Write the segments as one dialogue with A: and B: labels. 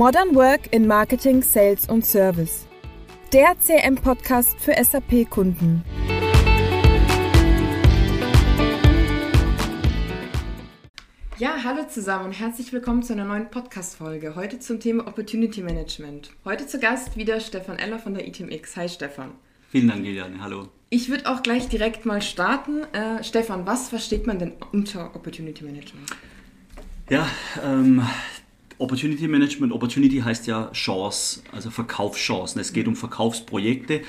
A: Modern Work in Marketing, Sales und Service. Der CM-Podcast für SAP-Kunden.
B: Ja, hallo zusammen und herzlich willkommen zu einer neuen Podcast-Folge. Heute zum Thema Opportunity Management. Heute zu Gast wieder Stefan Eller von der ITMX. Hi Stefan.
C: Vielen Dank, Liliane. Hallo.
B: Ich würde auch gleich direkt mal starten. Äh, Stefan, was versteht man denn unter Opportunity Management?
C: Ja, ähm, Opportunity Management, Opportunity heißt ja Chance, also Verkaufschancen. Es geht um Verkaufsprojekte.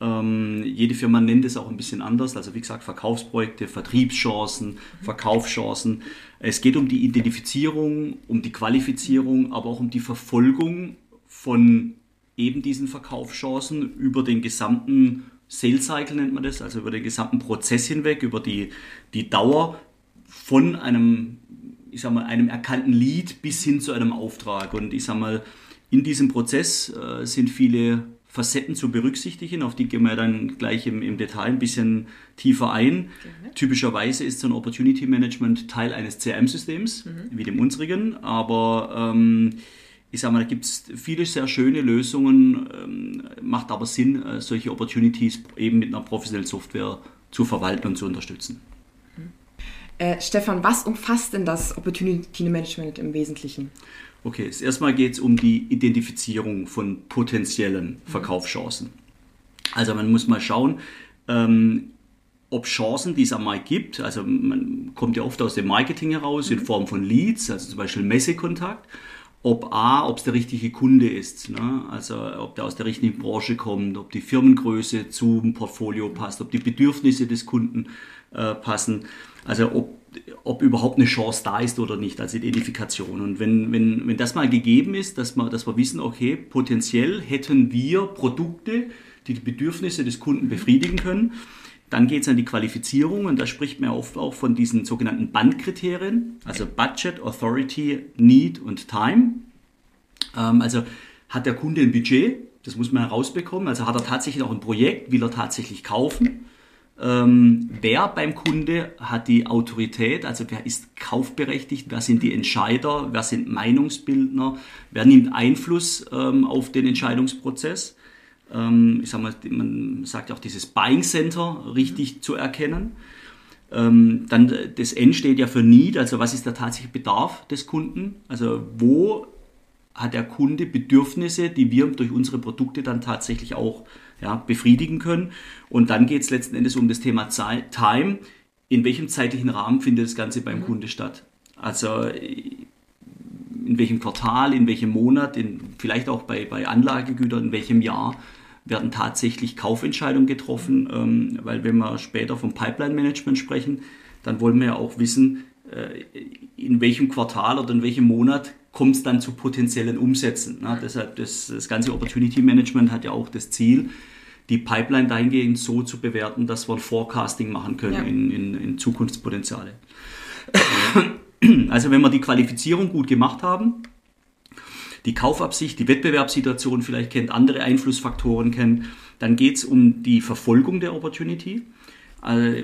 C: Ähm, jede Firma nennt es auch ein bisschen anders. Also wie gesagt, Verkaufsprojekte, Vertriebschancen, Verkaufschancen. Es geht um die Identifizierung, um die Qualifizierung, aber auch um die Verfolgung von eben diesen Verkaufschancen über den gesamten Sales Cycle nennt man das, also über den gesamten Prozess hinweg, über die, die Dauer von einem ich sag mal, einem erkannten Lied bis hin zu einem Auftrag. Und ich sag mal, in diesem Prozess äh, sind viele Facetten zu berücksichtigen, auf die gehen wir dann gleich im, im Detail ein bisschen tiefer ein. Gerne. Typischerweise ist so ein Opportunity Management Teil eines CRM-Systems, mhm. wie dem unsrigen, aber ähm, ich sage mal, da gibt es viele sehr schöne Lösungen, ähm, macht aber Sinn, äh, solche Opportunities eben mit einer professionellen Software zu verwalten und zu unterstützen.
B: Äh, Stefan, was umfasst denn das Opportunity Management im Wesentlichen?
C: Okay, erstmal geht es um die Identifizierung von potenziellen Verkaufschancen. Also man muss mal schauen, ähm, ob Chancen, die es am Markt gibt, also man kommt ja oft aus dem Marketing heraus in mhm. Form von Leads, also zum Beispiel Messekontakt, ob A, ob es der richtige Kunde ist, ne? also ob der aus der richtigen Branche kommt, ob die Firmengröße zum Portfolio passt, ob die Bedürfnisse des Kunden äh, passen. Also ob, ob überhaupt eine Chance da ist oder nicht als Identifikation. Und wenn, wenn, wenn das mal gegeben ist, dass wir, dass wir wissen, okay, potenziell hätten wir Produkte, die die Bedürfnisse des Kunden befriedigen können, dann geht es an die Qualifizierung. Und da spricht man oft auch von diesen sogenannten Bandkriterien, also Budget, Authority, Need und Time. Ähm, also hat der Kunde ein Budget, das muss man herausbekommen, also hat er tatsächlich auch ein Projekt, will er tatsächlich kaufen ähm, wer beim Kunde hat die Autorität, also wer ist kaufberechtigt, wer sind die Entscheider, wer sind Meinungsbildner, wer nimmt Einfluss ähm, auf den Entscheidungsprozess. Ähm, ich sag mal, man sagt ja auch dieses Buying Center richtig zu erkennen. Ähm, dann das N steht ja für Need, also was ist der tatsächliche Bedarf des Kunden, also wo hat der Kunde Bedürfnisse, die wir durch unsere Produkte dann tatsächlich auch ja, befriedigen können. Und dann geht es letzten Endes um das Thema Zeit, Time. In welchem zeitlichen Rahmen findet das Ganze beim mhm. Kunde statt? Also in welchem Quartal, in welchem Monat, in, vielleicht auch bei, bei Anlagegütern, in welchem Jahr werden tatsächlich Kaufentscheidungen getroffen, ähm, weil wenn wir später vom Pipeline-Management sprechen, dann wollen wir ja auch wissen, äh, in welchem Quartal oder in welchem Monat kommt es dann zu potenziellen Umsätzen. Ne? Deshalb das, das ganze Opportunity Management hat ja auch das Ziel, die Pipeline dahingehend so zu bewerten, dass wir ein Forecasting machen können ja. in, in, in Zukunftspotenziale. Also wenn wir die Qualifizierung gut gemacht haben, die Kaufabsicht, die Wettbewerbssituation vielleicht kennt, andere Einflussfaktoren kennt, dann geht es um die Verfolgung der Opportunity. Also,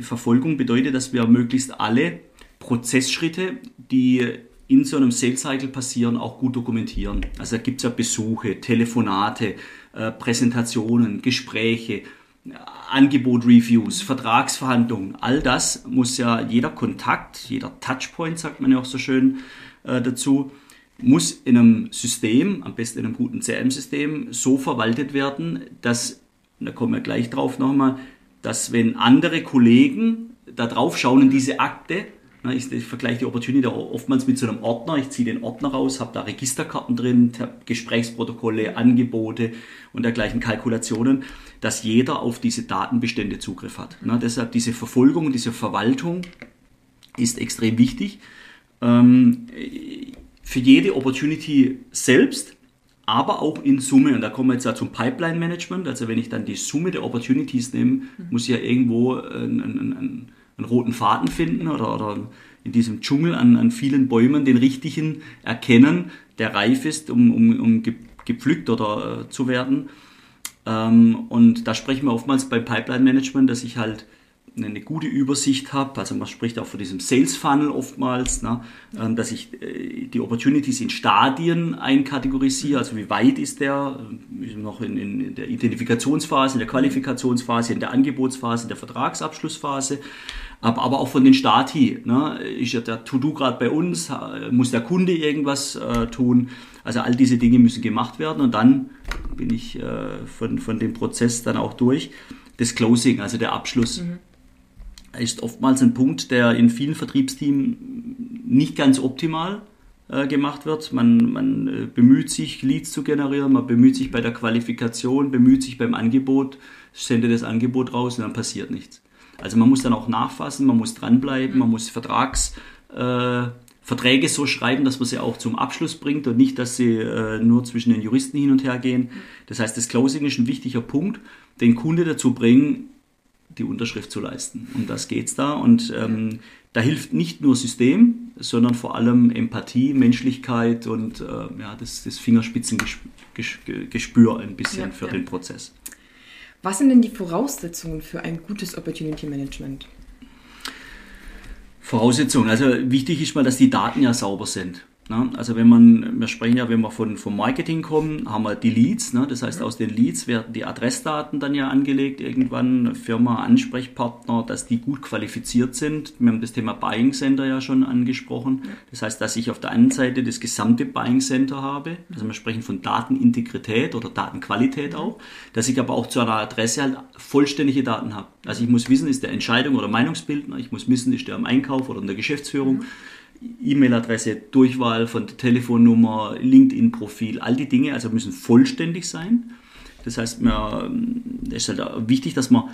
C: Verfolgung bedeutet, dass wir möglichst alle Prozessschritte, die in so einem Sales Cycle passieren, auch gut dokumentieren. Also da gibt es ja Besuche, Telefonate, äh, Präsentationen, Gespräche, Angebot-Reviews, Vertragsverhandlungen. All das muss ja jeder Kontakt, jeder Touchpoint, sagt man ja auch so schön äh, dazu, muss in einem System, am besten in einem guten CRM-System, so verwaltet werden, dass, da kommen wir gleich drauf nochmal, dass wenn andere Kollegen da drauf schauen in diese Akte, ich, ich, vergleiche die Opportunity oftmals mit so einem Ordner. Ich ziehe den Ordner raus, habe da Registerkarten drin, Gesprächsprotokolle, Angebote und dergleichen Kalkulationen, dass jeder auf diese Datenbestände Zugriff hat. Ne, deshalb diese Verfolgung, diese Verwaltung ist extrem wichtig. Ähm, für jede Opportunity selbst, aber auch in Summe. Und da kommen wir jetzt ja zum Pipeline Management. Also wenn ich dann die Summe der Opportunities nehme, mhm. muss ich ja irgendwo ein, ein, ein einen roten Faden finden oder, oder in diesem Dschungel an, an vielen Bäumen den richtigen erkennen, der reif ist, um, um, um gepflückt oder äh, zu werden. Ähm, und da sprechen wir oftmals bei Pipeline Management, dass ich halt eine gute Übersicht habe, also man spricht auch von diesem Sales Funnel oftmals, ne, ähm, dass ich äh, die Opportunities in Stadien einkategorisiere, also wie weit ist der, äh, noch in, in der Identifikationsphase, in der Qualifikationsphase, in der Angebotsphase, in der Vertragsabschlussphase, aber, aber auch von den Stati. Ne, ist ja der To-Do gerade bei uns, muss der Kunde irgendwas äh, tun, also all diese Dinge müssen gemacht werden und dann bin ich äh, von, von dem Prozess dann auch durch. Das Closing, also der Abschluss. Mhm ist oftmals ein Punkt, der in vielen Vertriebsteams nicht ganz optimal äh, gemacht wird. Man, man äh, bemüht sich, Leads zu generieren, man bemüht sich bei der Qualifikation, bemüht sich beim Angebot, sendet das Angebot raus und dann passiert nichts. Also man muss dann auch nachfassen, man muss dranbleiben, man muss Vertrags, äh, Verträge so schreiben, dass man sie auch zum Abschluss bringt und nicht, dass sie äh, nur zwischen den Juristen hin und her gehen. Das heißt, das Closing ist ein wichtiger Punkt, den Kunde dazu bringen, die Unterschrift zu leisten. Um das geht es da. Und ähm, da hilft nicht nur System, sondern vor allem Empathie, Menschlichkeit und äh, ja, das, das Fingerspitzengespür ein bisschen ja, für ja. den Prozess.
B: Was sind denn die Voraussetzungen für ein gutes Opportunity Management?
C: Voraussetzungen. Also wichtig ist mal, dass die Daten ja sauber sind. Ne? Also wenn man, wir sprechen ja, wenn wir von, vom Marketing kommen, haben wir die Leads. Ne? Das heißt, mhm. aus den Leads werden die Adressdaten dann ja angelegt, irgendwann Firma, Ansprechpartner, dass die gut qualifiziert sind. Wir haben das Thema Buying Center ja schon angesprochen. Das heißt, dass ich auf der einen Seite das gesamte Buying Center habe. Also wir sprechen von Datenintegrität oder Datenqualität auch. Dass ich aber auch zu einer Adresse halt vollständige Daten habe. Also ich muss wissen, ist der Entscheidung oder Meinungsbildner. Ich muss wissen, ist der am Einkauf oder in der Geschäftsführung. Mhm E-Mail-Adresse, Durchwahl von Telefonnummer, LinkedIn-Profil, all die Dinge, also müssen vollständig sein. Das heißt, es ist halt wichtig, dass wir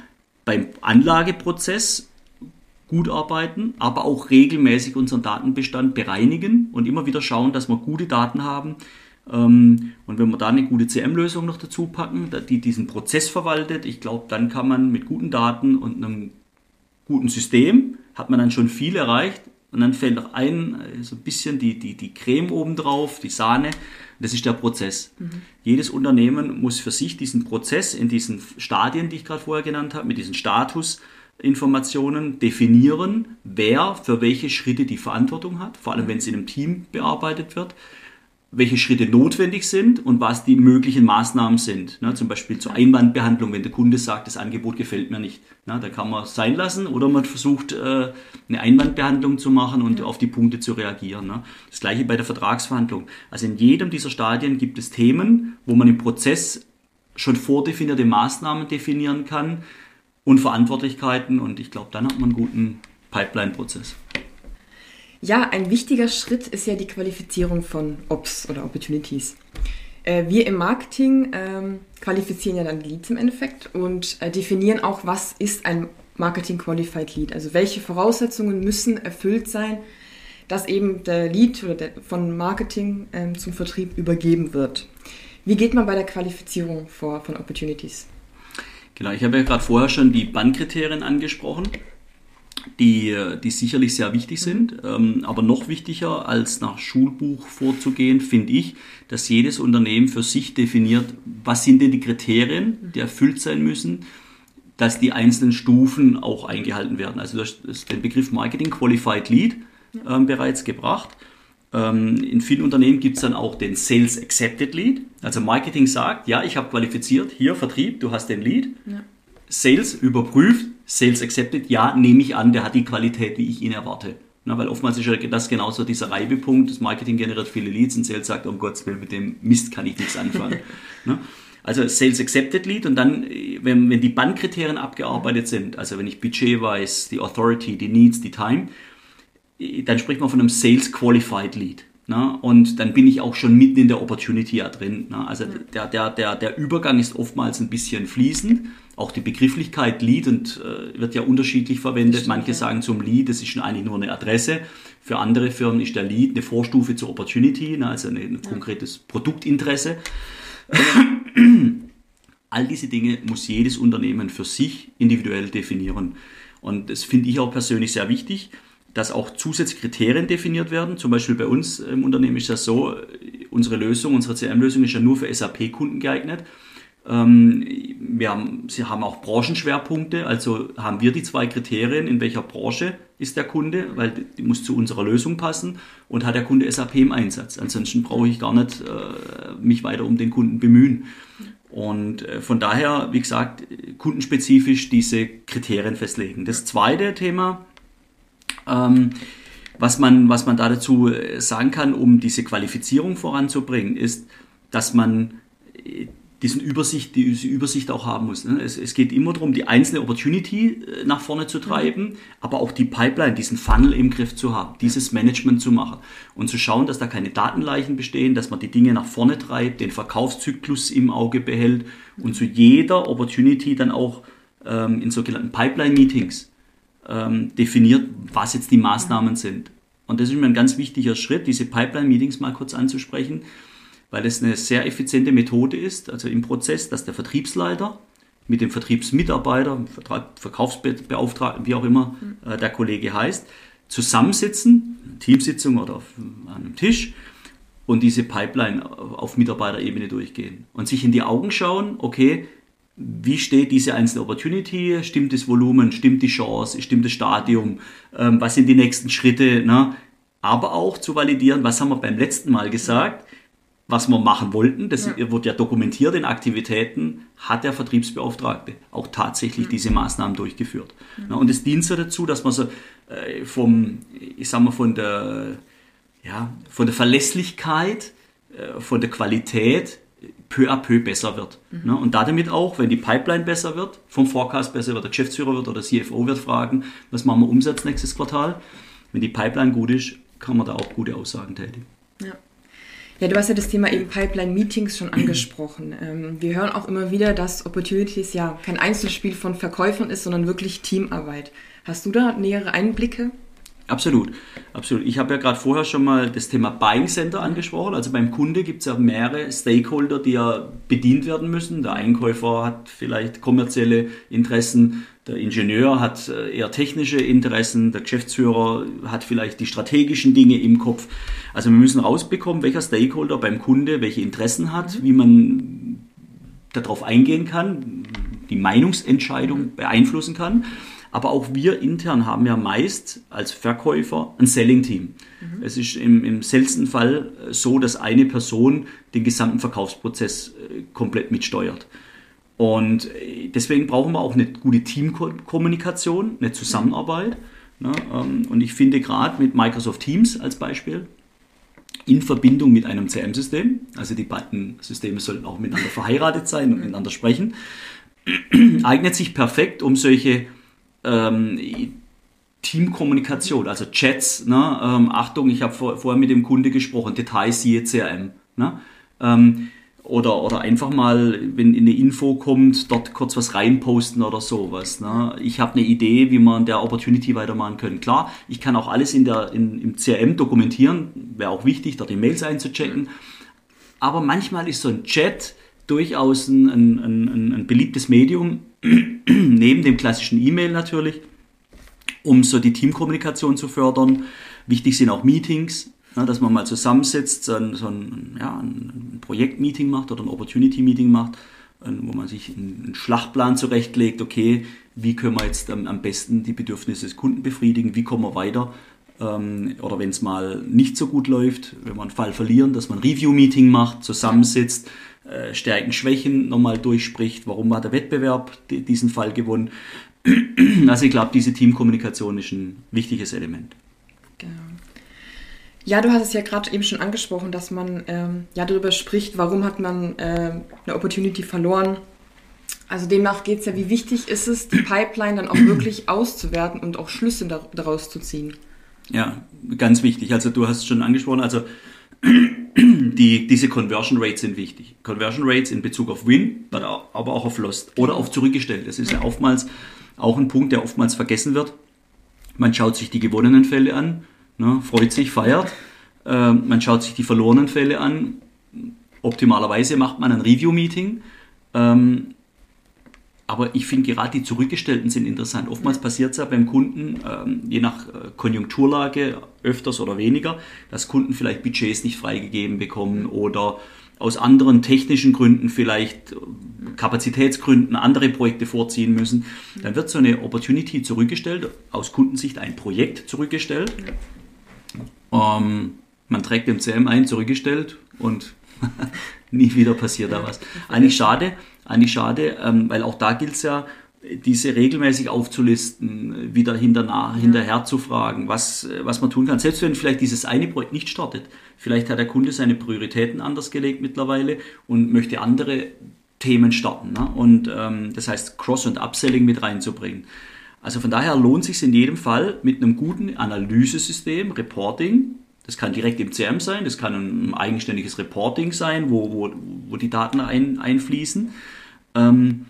C: beim Anlageprozess gut arbeiten, aber auch regelmäßig unseren Datenbestand bereinigen und immer wieder schauen, dass wir gute Daten haben. Ähm, und wenn wir da eine gute CM-Lösung noch dazu packen, die diesen Prozess verwaltet, ich glaube, dann kann man mit guten Daten und einem guten System, hat man dann schon viel erreicht und dann fällt noch ein, äh, so ein bisschen die, die, die Creme obendrauf, die Sahne. Das ist der Prozess. Mhm. Jedes Unternehmen muss für sich diesen Prozess in diesen Stadien, die ich gerade vorher genannt habe, mit diesen Statusinformationen definieren, wer für welche Schritte die Verantwortung hat, vor allem mhm. wenn es in einem Team bearbeitet wird welche Schritte notwendig sind und was die möglichen Maßnahmen sind. Ne, zum Beispiel zur Einwandbehandlung, wenn der Kunde sagt, das Angebot gefällt mir nicht. Ne, da kann man sein lassen oder man versucht, äh, eine Einwandbehandlung zu machen und auf die Punkte zu reagieren. Ne. Das gleiche bei der Vertragsverhandlung. Also in jedem dieser Stadien gibt es Themen, wo man im Prozess schon vordefinierte Maßnahmen definieren kann und Verantwortlichkeiten und ich glaube, dann hat man einen guten Pipeline-Prozess.
B: Ja, ein wichtiger Schritt ist ja die Qualifizierung von Ops oder Opportunities. Äh, wir im Marketing ähm, qualifizieren ja dann Leads im Endeffekt und äh, definieren auch, was ist ein Marketing Qualified Lead. Also welche Voraussetzungen müssen erfüllt sein, dass eben der Lead oder der, von Marketing ähm, zum Vertrieb übergeben wird. Wie geht man bei der Qualifizierung vor von Opportunities?
C: Genau, ich habe ja gerade vorher schon die Bandkriterien angesprochen die, die sicherlich sehr wichtig sind. Ähm, aber noch wichtiger als nach Schulbuch vorzugehen, finde ich, dass jedes Unternehmen für sich definiert, was sind denn die Kriterien, die erfüllt sein müssen, dass die einzelnen Stufen auch eingehalten werden. Also du hast den Begriff Marketing Qualified Lead ähm, bereits gebracht. Ähm, in vielen Unternehmen gibt es dann auch den Sales Accepted Lead. Also Marketing sagt, ja, ich habe qualifiziert, hier Vertrieb, du hast den Lead. Ja. Sales überprüft, Sales accepted, ja, nehme ich an, der hat die Qualität, wie ich ihn erwarte. Na, weil oftmals ist ja das genauso dieser Reibepunkt, das Marketing generiert viele Leads und Sales sagt, um Gottes Willen, mit dem Mist kann ich nichts anfangen. ne? Also Sales Accepted Lead und dann, wenn, wenn die Bandkriterien abgearbeitet sind, also wenn ich Budget weiß, die Authority, die Needs, die Time, dann spricht man von einem Sales Qualified Lead. Ne? Und dann bin ich auch schon mitten in der Opportunity ja drin. Ne? Also der, der, der, der Übergang ist oftmals ein bisschen fließend. Auch die Begrifflichkeit Lead und, äh, wird ja unterschiedlich verwendet. Stimmt, Manche ja. sagen zum Lead, das ist eigentlich nur eine Adresse. Für andere Firmen ist der Lead eine Vorstufe zur Opportunity, ne? also ein, ein ja. konkretes Produktinteresse. All diese Dinge muss jedes Unternehmen für sich individuell definieren. Und das finde ich auch persönlich sehr wichtig dass auch zusätzliche Kriterien definiert werden. Zum Beispiel bei uns im Unternehmen ist das so, unsere Lösung, unsere CM-Lösung ist ja nur für SAP-Kunden geeignet. Ähm, wir haben, sie haben auch Branchenschwerpunkte, also haben wir die zwei Kriterien, in welcher Branche ist der Kunde, weil die muss zu unserer Lösung passen und hat der Kunde SAP im Einsatz. Ansonsten brauche ich gar nicht äh, mich weiter um den Kunden bemühen. Und äh, von daher, wie gesagt, kundenspezifisch diese Kriterien festlegen. Das zweite Thema, ähm, was, man, was man da dazu äh, sagen kann, um diese Qualifizierung voranzubringen, ist, dass man diesen Übersicht, diese Übersicht auch haben muss. Ne? Es, es, geht immer darum, die einzelne Opportunity äh, nach vorne zu treiben, mhm. aber auch die Pipeline, diesen Funnel im Griff zu haben, dieses Management zu machen und zu schauen, dass da keine Datenleichen bestehen, dass man die Dinge nach vorne treibt, den Verkaufszyklus im Auge behält und zu jeder Opportunity dann auch ähm, in sogenannten Pipeline-Meetings ähm, definiert, was jetzt die Maßnahmen mhm. sind. Und das ist mir ein ganz wichtiger Schritt, diese Pipeline-Meetings mal kurz anzusprechen weil es eine sehr effiziente Methode ist, also im Prozess, dass der Vertriebsleiter mit dem Vertriebsmitarbeiter, Verkaufsbeauftragten, wie auch immer mhm. äh, der Kollege heißt, zusammensitzen, Teamsitzung oder auf, an einem Tisch und diese Pipeline auf Mitarbeiterebene durchgehen und sich in die Augen schauen, okay, wie steht diese einzelne Opportunity, stimmt das Volumen, stimmt die Chance, stimmt das Stadium, ähm, was sind die nächsten Schritte, ne? aber auch zu validieren, was haben wir beim letzten Mal gesagt, was wir machen wollten. Das ja. wird ja dokumentiert in Aktivitäten, hat der Vertriebsbeauftragte auch tatsächlich mhm. diese Maßnahmen durchgeführt. Mhm. und es dient so dazu, dass man so äh, vom, ich sag mal, von der, ja, von der Verlässlichkeit, äh, von der Qualität peu à peu besser wird. Mhm. und damit auch, wenn die Pipeline besser wird, vom Forecast besser wird, der Geschäftsführer wird oder der CFO wird fragen, was machen wir Umsatz nächstes Quartal. Wenn die Pipeline gut ist, kann man da auch gute Aussagen tätigen.
B: Ja. Ja, du hast ja das Thema eben Pipeline-Meetings schon angesprochen. Ähm, wir hören auch immer wieder, dass Opportunities ja kein Einzelspiel von Verkäufern ist, sondern wirklich Teamarbeit. Hast du da nähere Einblicke?
C: Absolut, absolut. Ich habe ja gerade vorher schon mal das Thema Buying Center angesprochen. Also beim Kunde gibt es ja mehrere Stakeholder, die ja bedient werden müssen. Der Einkäufer hat vielleicht kommerzielle Interessen, der Ingenieur hat äh, eher technische Interessen, der Geschäftsführer hat vielleicht die strategischen Dinge im Kopf. Also wir müssen rausbekommen, welcher Stakeholder beim Kunde welche Interessen hat, mhm. wie man darauf eingehen kann, die Meinungsentscheidung beeinflussen kann. Aber auch wir intern haben ja meist als Verkäufer ein Selling-Team. Mhm. Es ist im, im seltensten Fall so, dass eine Person den gesamten Verkaufsprozess äh, komplett mitsteuert. Und äh, deswegen brauchen wir auch eine gute Teamkommunikation, eine Zusammenarbeit. Ne? Ähm, und ich finde gerade mit Microsoft Teams als Beispiel, in Verbindung mit einem CM-System, also die beiden Systeme sollten auch miteinander verheiratet sein und miteinander sprechen, eignet sich perfekt, um solche ähm, Teamkommunikation, also Chats, ne? ähm, Achtung, ich habe vor, vorher mit dem Kunde gesprochen, Details siehe CRM. Ne? Ähm, oder, oder einfach mal, wenn eine Info kommt, dort kurz was reinposten oder sowas. Ne? Ich habe eine Idee, wie man der Opportunity weitermachen können. Klar, ich kann auch alles in der, in, im CRM dokumentieren, wäre auch wichtig, dort die Mails einzuchecken. Aber manchmal ist so ein Chat durchaus ein, ein, ein, ein beliebtes Medium, neben dem klassischen E-Mail natürlich, um so die Teamkommunikation zu fördern. Wichtig sind auch Meetings, ja, dass man mal zusammensetzt, so ein, so ein, ja, ein Projektmeeting macht oder ein Opportunity-Meeting macht, äh, wo man sich einen Schlachtplan zurechtlegt, okay, wie können wir jetzt am besten die Bedürfnisse des Kunden befriedigen, wie kommen wir weiter, ähm, oder wenn es mal nicht so gut läuft, wenn wir einen Fall verlieren, dass man ein Review-Meeting macht, zusammensitzt, äh, Stärken, Schwächen nochmal durchspricht, warum hat der Wettbewerb diesen Fall gewonnen. Also ich glaube, diese Teamkommunikation ist ein wichtiges Element.
B: Genau. Ja, du hast es ja gerade eben schon angesprochen, dass man ähm, ja darüber spricht, warum hat man äh, eine Opportunity verloren. Also demnach geht es ja, wie wichtig ist es, die Pipeline dann auch wirklich auszuwerten und auch Schlüsse daraus zu ziehen.
C: Ja, ganz wichtig. Also du hast es schon angesprochen, also die, diese Conversion Rates sind wichtig. Conversion Rates in Bezug auf Win, aber auch auf Lost oder auf zurückgestellt. Das ist ja oftmals auch ein Punkt, der oftmals vergessen wird. Man schaut sich die gewonnenen Fälle an Ne, freut sich, feiert. Äh, man schaut sich die verlorenen Fälle an. Optimalerweise macht man ein Review-Meeting. Ähm, aber ich finde gerade die Zurückgestellten sind interessant. Oftmals passiert es ja beim Kunden, ähm, je nach äh, Konjunkturlage, öfters oder weniger, dass Kunden vielleicht Budgets nicht freigegeben bekommen oder aus anderen technischen Gründen vielleicht äh, Kapazitätsgründen andere Projekte vorziehen müssen, dann wird so eine Opportunity zurückgestellt, aus Kundensicht ein Projekt zurückgestellt. Ähm, man trägt im CM ein, zurückgestellt und nie wieder passiert da was. Eigentlich schade, eigentlich schade, ähm, weil auch da gilt es ja, diese regelmäßig aufzulisten, wieder hinterher, ja. hinterher zu fragen, was, was man tun kann. Selbst wenn vielleicht dieses eine Projekt nicht startet. Vielleicht hat der Kunde seine Prioritäten anders gelegt mittlerweile und möchte andere Themen starten. Ne? Und ähm, das heißt, Cross- und Upselling mit reinzubringen. Also von daher lohnt es sich in jedem Fall mit einem guten Analysesystem, Reporting, das kann direkt im CM sein, das kann ein eigenständiges Reporting sein, wo, wo, wo die Daten ein, einfließen, ähm,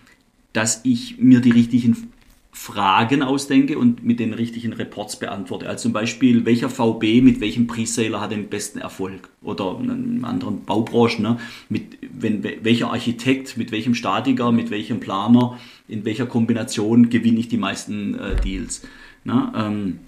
C: dass ich mir die richtigen Fragen ausdenke und mit den richtigen Reports beantworte. Also zum Beispiel, welcher VB mit welchem Preseller hat den besten Erfolg? Oder in anderen Baubranchen, ne? mit, wenn, welcher Architekt, mit welchem Statiker, mit welchem Planer, in welcher Kombination gewinne ich die meisten äh, Deals. Ne? Ähm,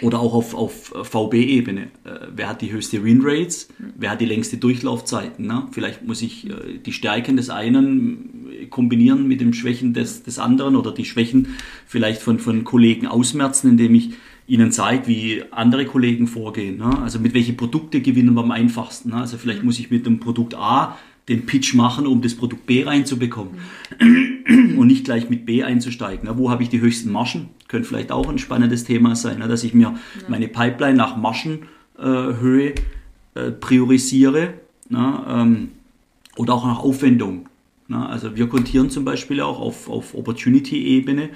C: oder auch auf, auf VB-Ebene. Äh, wer hat die höchste Winrates? Wer hat die längste Durchlaufzeiten? Ne? Vielleicht muss ich äh, die Stärken des einen kombinieren mit den Schwächen des, des anderen oder die Schwächen vielleicht von, von Kollegen ausmerzen, indem ich ihnen zeige, wie andere Kollegen vorgehen. Ne? Also mit welchen Produkte gewinnen wir am einfachsten. Ne? Also vielleicht muss ich mit dem Produkt A den Pitch machen, um das Produkt B reinzubekommen mhm. und nicht gleich mit B einzusteigen. Ne? Wo habe ich die höchsten Margen? Könnte vielleicht auch ein spannendes Thema sein, ne? dass ich mir ja. meine Pipeline nach Margenhöhe äh, priorisiere ne? ähm, oder auch nach Aufwendung. Ne? Also wir kontieren zum Beispiel auch auf, auf Opportunity-Ebene,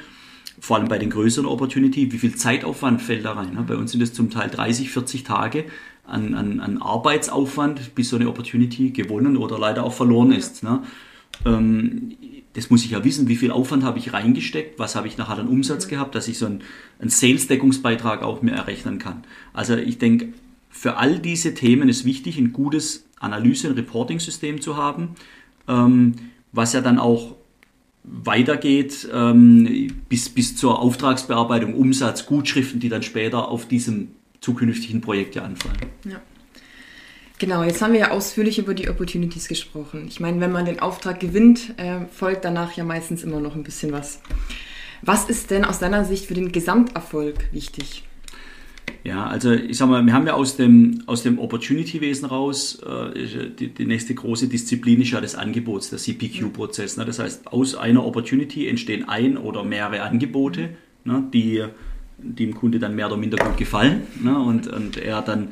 C: vor allem bei den größeren Opportunity, wie viel Zeitaufwand fällt da rein. Ne? Bei uns sind es zum Teil 30, 40 Tage an, an, an Arbeitsaufwand, bis so eine Opportunity gewonnen oder leider auch verloren ist. Ne? Ähm, das muss ich ja wissen, wie viel Aufwand habe ich reingesteckt, was habe ich nachher an Umsatz gehabt, dass ich so einen, einen Sales-Deckungsbeitrag auch mir errechnen kann. Also ich denke, für all diese Themen ist wichtig, ein gutes Analyse- und Reporting-System zu haben, ähm, was ja dann auch weitergeht ähm, bis, bis zur Auftragsbearbeitung, Umsatz, Gutschriften, die dann später auf diesem zukünftigen Projekt ja anfallen. Ja.
B: Genau, jetzt haben wir ja ausführlich über die Opportunities gesprochen. Ich meine, wenn man den Auftrag gewinnt, äh, folgt danach ja meistens immer noch ein bisschen was. Was ist denn aus deiner Sicht für den Gesamterfolg wichtig?
C: Ja, also ich sag mal, wir haben ja aus dem, aus dem Opportunity-Wesen raus, äh, die, die, nächste große Disziplin ist ja des Angebots, der CPQ-Prozess. Ne? Das heißt, aus einer Opportunity entstehen ein oder mehrere Angebote, ne? die, die dem Kunde dann mehr oder minder gut gefallen. Ne? Und, und er dann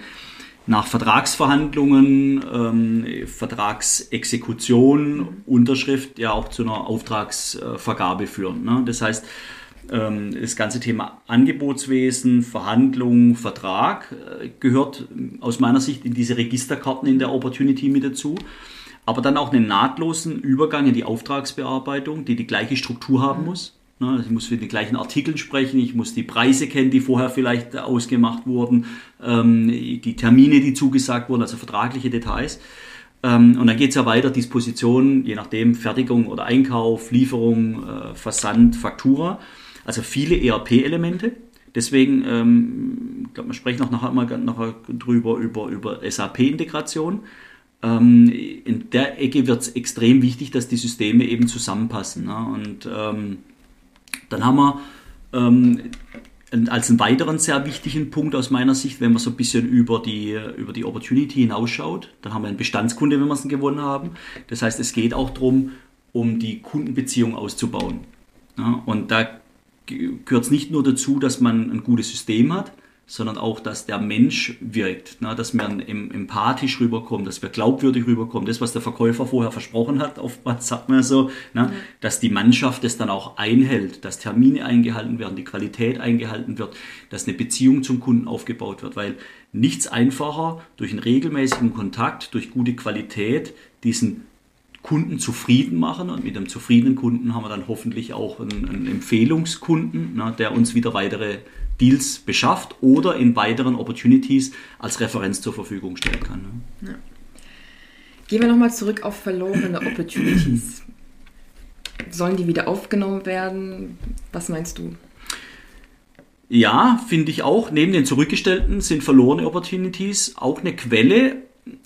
C: nach Vertragsverhandlungen, ähm, Vertragsexekution, Unterschrift ja auch zu einer Auftragsvergabe führen. Ne? Das heißt, ähm, das ganze Thema Angebotswesen, Verhandlung, Vertrag äh, gehört aus meiner Sicht in diese Registerkarten in der Opportunity mit dazu. Aber dann auch einen nahtlosen Übergang in die Auftragsbearbeitung, die die gleiche Struktur haben mhm. muss. Ne, ich muss für die gleichen Artikel sprechen, ich muss die Preise kennen, die vorher vielleicht ausgemacht wurden, ähm, die Termine, die zugesagt wurden, also vertragliche Details. Ähm, und dann geht es ja weiter, Disposition, je nachdem, Fertigung oder Einkauf, Lieferung, äh, Versand, Faktura. Also viele ERP-Elemente. Deswegen, ähm, ich glaube, wir sprechen auch nachher mal nachher drüber über, über SAP-Integration. In der Ecke wird es extrem wichtig, dass die Systeme eben zusammenpassen. Ne? Und dann haben wir ähm, als einen weiteren sehr wichtigen Punkt aus meiner Sicht, wenn man so ein bisschen über die, über die Opportunity hinausschaut, dann haben wir einen Bestandskunde, wenn wir es gewonnen haben. Das heißt, es geht auch darum, um die Kundenbeziehung auszubauen. Ja, und da gehört es nicht nur dazu, dass man ein gutes System hat, sondern auch, dass der Mensch wirkt, ne? dass man empathisch rüberkommt, dass wir glaubwürdig rüberkommen. Das, was der Verkäufer vorher versprochen hat, oftmals sagt man so, ne? Dass die Mannschaft das dann auch einhält, dass Termine eingehalten werden, die Qualität eingehalten wird, dass eine Beziehung zum Kunden aufgebaut wird, weil nichts einfacher durch einen regelmäßigen Kontakt, durch gute Qualität diesen Kunden zufrieden machen und mit einem zufriedenen Kunden haben wir dann hoffentlich auch einen, einen Empfehlungskunden, ne, der uns wieder weitere Deals beschafft oder in weiteren Opportunities als Referenz zur Verfügung stellen kann. Ne? Ja.
B: Gehen wir nochmal zurück auf verlorene Opportunities. Sollen die wieder aufgenommen werden? Was meinst du?
C: Ja, finde ich auch. Neben den zurückgestellten sind verlorene Opportunities auch eine Quelle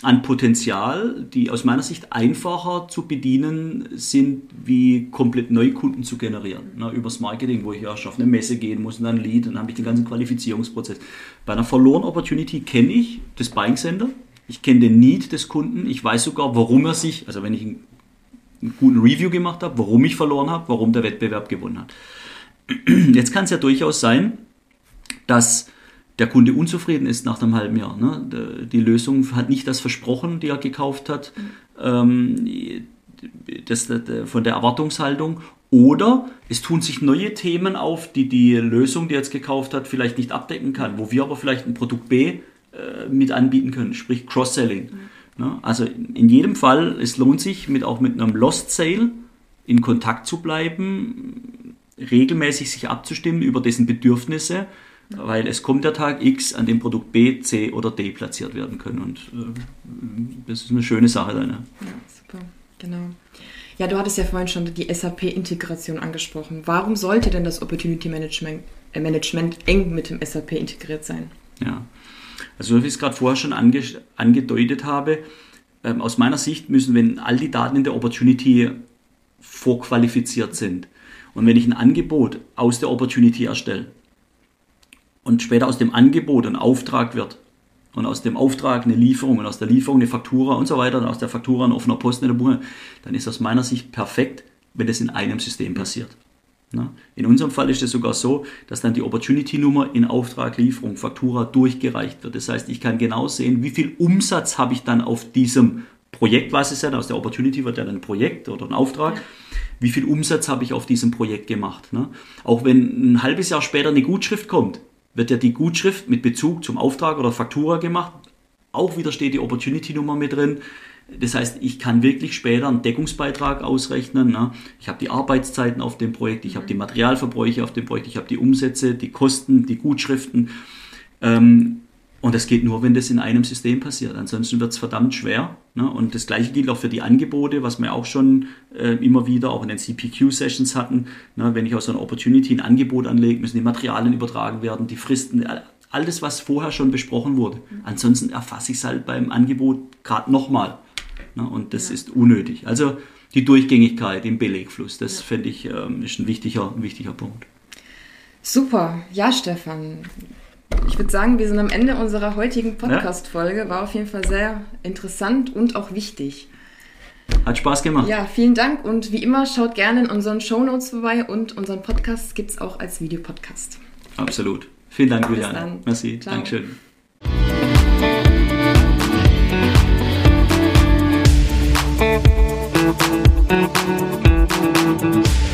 C: an Potenzial, die aus meiner Sicht einfacher zu bedienen sind, wie komplett Neukunden zu generieren. Ne, übers Marketing, wo ich ja auf eine Messe gehen muss und dann ein Lead und dann habe ich den ganzen Qualifizierungsprozess. Bei einer Verloren Opportunity kenne ich das Buying Center, ich kenne den Need des Kunden, ich weiß sogar, warum er sich, also wenn ich einen, einen guten Review gemacht habe, warum ich verloren habe, warum der Wettbewerb gewonnen hat. Jetzt kann es ja durchaus sein, dass der Kunde unzufrieden ist nach einem halben Jahr. Ne? Die Lösung hat nicht das versprochen, die er gekauft hat, ähm, das, von der Erwartungshaltung. Oder es tun sich neue Themen auf, die die Lösung, die er jetzt gekauft hat, vielleicht nicht abdecken kann, wo wir aber vielleicht ein Produkt B äh, mit anbieten können, sprich Cross-Selling. Mhm. Ne? Also in jedem Fall, es lohnt sich, mit, auch mit einem Lost Sale in Kontakt zu bleiben, regelmäßig sich abzustimmen über dessen Bedürfnisse weil es kommt der Tag X, an dem Produkt B, C oder D platziert werden können. Und äh, das ist eine schöne Sache dann. Ja,
B: ja super, genau. Ja, du hattest ja vorhin schon die SAP-Integration angesprochen. Warum sollte denn das Opportunity Management, äh, Management eng mit dem SAP integriert sein?
C: Ja, also wie ich es gerade vorher schon ange angedeutet habe, ähm, aus meiner Sicht müssen, wenn all die Daten in der Opportunity vorqualifiziert sind und wenn ich ein Angebot aus der Opportunity erstelle, und später aus dem Angebot ein Auftrag wird und aus dem Auftrag eine Lieferung und aus der Lieferung eine Faktura und so weiter und aus der Faktura ein offener Posten in der Buche, dann ist aus meiner Sicht perfekt, wenn das in einem System passiert. In unserem Fall ist es sogar so, dass dann die Opportunity-Nummer in Auftrag, Lieferung, Faktura durchgereicht wird. Das heißt, ich kann genau sehen, wie viel Umsatz habe ich dann auf diesem Projekt, was ist ja aus der Opportunity wird ja dann ein Projekt oder ein Auftrag. Wie viel Umsatz habe ich auf diesem Projekt gemacht? Auch wenn ein halbes Jahr später eine Gutschrift kommt, wird ja die Gutschrift mit Bezug zum Auftrag oder Faktura gemacht. Auch wieder steht die Opportunity-Nummer mit drin. Das heißt, ich kann wirklich später einen Deckungsbeitrag ausrechnen. Ne? Ich habe die Arbeitszeiten auf dem Projekt, ich habe die Materialverbräuche auf dem Projekt, ich habe die Umsätze, die Kosten, die Gutschriften. Ähm, und das geht nur, wenn das in einem System passiert. Ansonsten wird es verdammt schwer. Ne? Und das gleiche gilt auch für die Angebote, was wir auch schon äh, immer wieder auch in den CPQ-Sessions hatten. Ne? Wenn ich aus einer Opportunity ein Angebot anlege, müssen die Materialien übertragen werden, die Fristen, alles, was vorher schon besprochen wurde. Ansonsten erfasse ich es halt beim Angebot gerade nochmal. Ne? Und das ja. ist unnötig. Also die Durchgängigkeit im Belegfluss, das ja. finde ich ähm, ist ein wichtiger, ein wichtiger Punkt.
B: Super. Ja, Stefan. Ich würde sagen, wir sind am Ende unserer heutigen Podcast-Folge. War auf jeden Fall sehr interessant und auch wichtig.
C: Hat Spaß gemacht.
B: Ja, vielen Dank und wie immer schaut gerne in unseren Show Notes vorbei und unseren Podcast gibt es auch als Videopodcast.
C: Absolut. Vielen Dank, Juliane. Merci. Ciao. Dankeschön. Thank